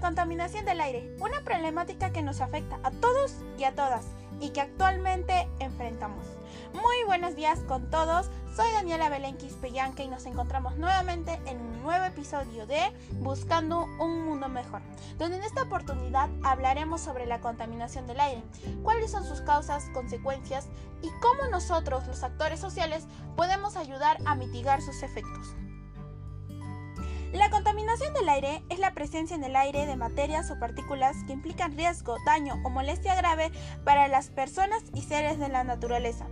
Contaminación del aire, una problemática que nos afecta a todos y a todas y que actualmente enfrentamos. Muy buenos días con todos, soy Daniela Belén Quispeyanque y nos encontramos nuevamente en un nuevo episodio de Buscando un Mundo Mejor, donde en esta oportunidad hablaremos sobre la contaminación del aire, cuáles son sus causas, consecuencias y cómo nosotros, los actores sociales, podemos ayudar a mitigar sus efectos. La contaminación del aire es la presencia en el aire de materias o partículas que implican riesgo, daño o molestia grave para las personas y seres de la naturaleza.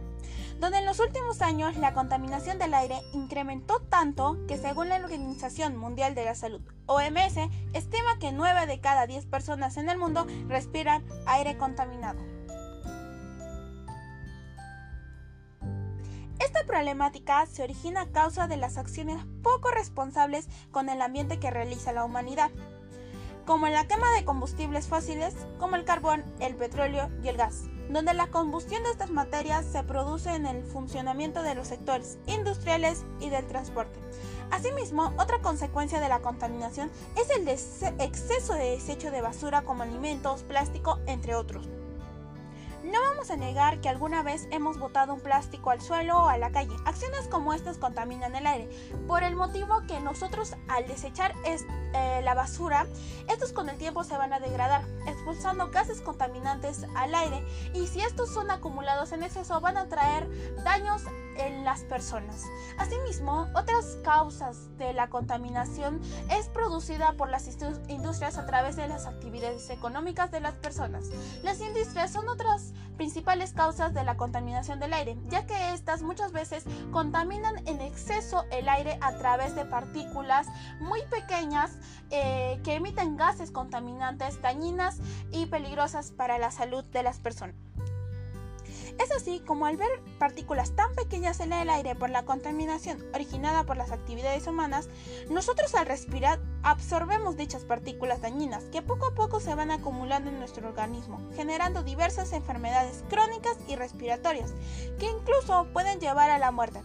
Donde en los últimos años la contaminación del aire incrementó tanto que según la Organización Mundial de la Salud, OMS, estima que 9 de cada 10 personas en el mundo respiran aire contaminado. Problemática se origina a causa de las acciones poco responsables con el ambiente que realiza la humanidad, como la quema de combustibles fósiles como el carbón, el petróleo y el gas, donde la combustión de estas materias se produce en el funcionamiento de los sectores industriales y del transporte. Asimismo, otra consecuencia de la contaminación es el exceso de desecho de basura como alimentos, plástico, entre otros. A negar que alguna vez hemos botado un plástico al suelo o a la calle. Acciones como estas contaminan el aire, por el motivo que nosotros al desechar eh, la basura, estos con el tiempo se van a degradar, expulsando gases contaminantes al aire y si estos son acumulados en exceso van a traer daños en las personas. Asimismo, otras causas de la contaminación es producida por las industrias a través de las actividades económicas de las personas. Las industrias son otras principales causas de la contaminación del aire, ya que estas muchas veces contaminan en exceso el aire a través de partículas muy pequeñas eh, que emiten gases contaminantes dañinas y peligrosas para la salud de las personas. Es así como al ver partículas tan pequeñas en el aire por la contaminación originada por las actividades humanas, nosotros al respirar absorbemos dichas partículas dañinas que poco a poco se van acumulando en nuestro organismo, generando diversas enfermedades crónicas y respiratorias, que incluso pueden llevar a la muerte.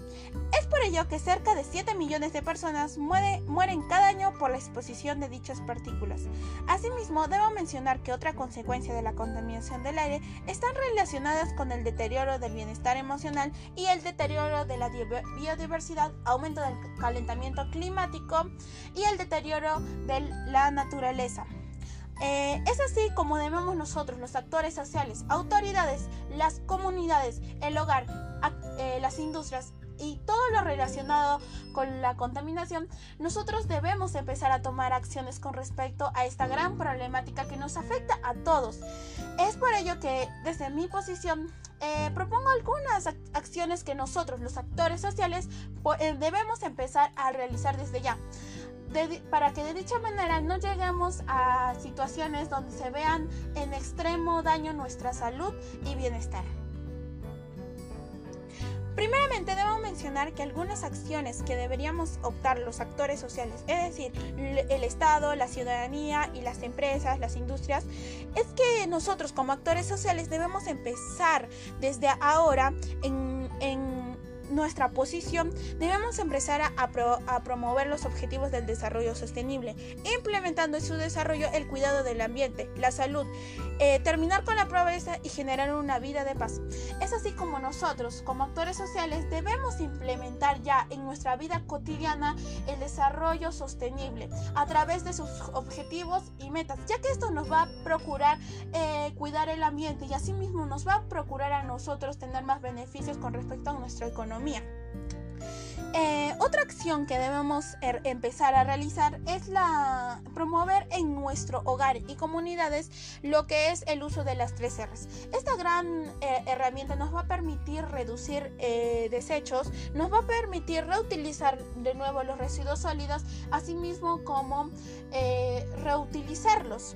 Es por ello que cerca de 7 millones de personas mueren cada año por la exposición de dichas partículas. Asimismo, debo mencionar que otra consecuencia de la contaminación del aire están relacionadas con el deterioro del bienestar emocional y el deterioro de la biodiversidad, aumento del calentamiento climático y el deterioro de la naturaleza. Eh, es así como debemos nosotros, los actores sociales, autoridades, las comunidades, el hogar, eh, las industrias, y todo lo relacionado con la contaminación, nosotros debemos empezar a tomar acciones con respecto a esta gran problemática que nos afecta a todos. Es por ello que desde mi posición eh, propongo algunas acciones que nosotros, los actores sociales, debemos empezar a realizar desde ya. Para que de dicha manera no lleguemos a situaciones donde se vean en extremo daño nuestra salud y bienestar. Primeramente debo mencionar que algunas acciones que deberíamos optar los actores sociales, es decir, el Estado, la ciudadanía y las empresas, las industrias, es que nosotros como actores sociales debemos empezar desde ahora en, en nuestra posición, debemos empezar a, promover los objetivos del desarrollo sostenible, implementando en su desarrollo el cuidado del ambiente, la salud, eh, terminar con la pobreza y generar una vida de paz. Es así como nosotros, como actores sociales, debemos implementar ya en nuestra vida cotidiana el desarrollo sostenible a través de sus objetivos y metas, ya que esto nos va a procurar eh, cuidar el ambiente y asimismo nos va a procurar a nosotros tener más beneficios con respecto a nuestra economía eh, otra acción que debemos er, empezar a realizar es la promover en nuestro hogar y comunidades lo que es el uso de las tres R's. Esta gran eh, herramienta nos va a permitir reducir eh, desechos, nos va a permitir reutilizar de nuevo los residuos sólidos, asimismo como reutilizarlos.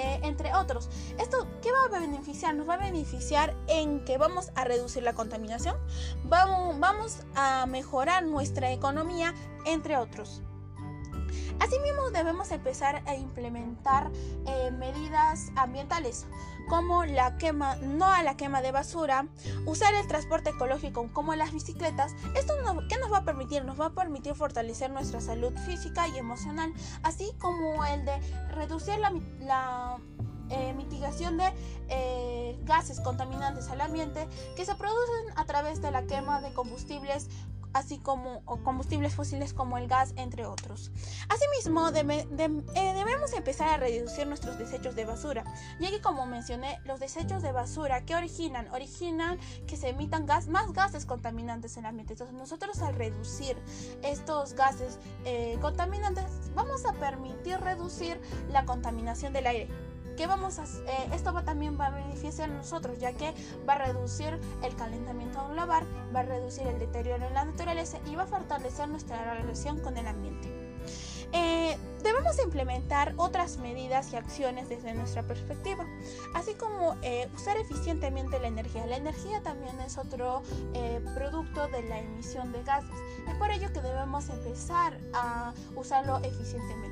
Eh, entre otros. ¿Esto qué va a beneficiar? Nos va a beneficiar en que vamos a reducir la contaminación, vamos, vamos a mejorar nuestra economía, entre otros. Asimismo, debemos empezar a implementar eh, medidas ambientales como la quema, no a la quema de basura, usar el transporte ecológico como las bicicletas. Esto ¿qué nos va a permitir? Nos va a permitir fortalecer nuestra salud física y emocional, así como el de reducir la, eh, mitigación de eh, gases contaminantes al ambiente que se producen a través de la quema de combustibles así como combustibles fósiles como el gas, entre otros. Asimismo, eh, debemos empezar a reducir nuestros desechos de basura, ya que como mencioné, los desechos de basura que originan, originan que se emitan más gases contaminantes en el ambiente. Entonces nosotros al reducir estos gases eh, contaminantes, vamos a permitir reducir la contaminación del aire vamos a eh, esto también va a beneficiar a nosotros, ya que va a reducir el calentamiento global, va a reducir el deterioro en la naturaleza y va a fortalecer nuestra relación con el ambiente. Eh, debemos implementar otras medidas y acciones desde nuestra perspectiva, así como eh, usar eficientemente la energía. La energía también es otro producto de la emisión de gases. Es por ello que debemos empezar a usarlo eficientemente.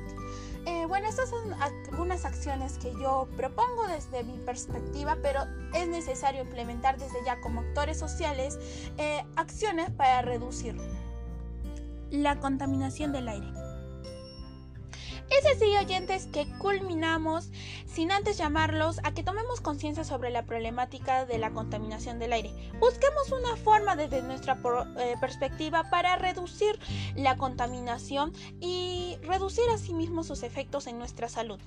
Eh, bueno, estas son algunas acciones que yo propongo desde mi perspectiva, pero es necesario implementar desde ya como actores sociales eh, acciones para reducir la contaminación del aire. Es así, oyentes, que culminamos sin antes llamarlos a que tomemos conciencia sobre la problemática de la contaminación del aire. Busquemos una forma desde nuestra eh, perspectiva para reducir la contaminación y reducir asimismo sus efectos en nuestra salud.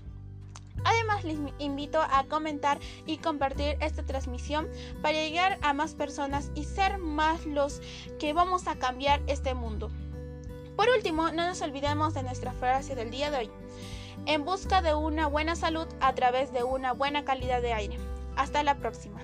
Además, les invito a comentar y compartir esta transmisión para llegar a más personas y ser más los que vamos a cambiar este mundo. Por último, no nos olvidemos de nuestra frase del día de hoy. En busca de una buena salud a través de una buena calidad de aire. Hasta la próxima.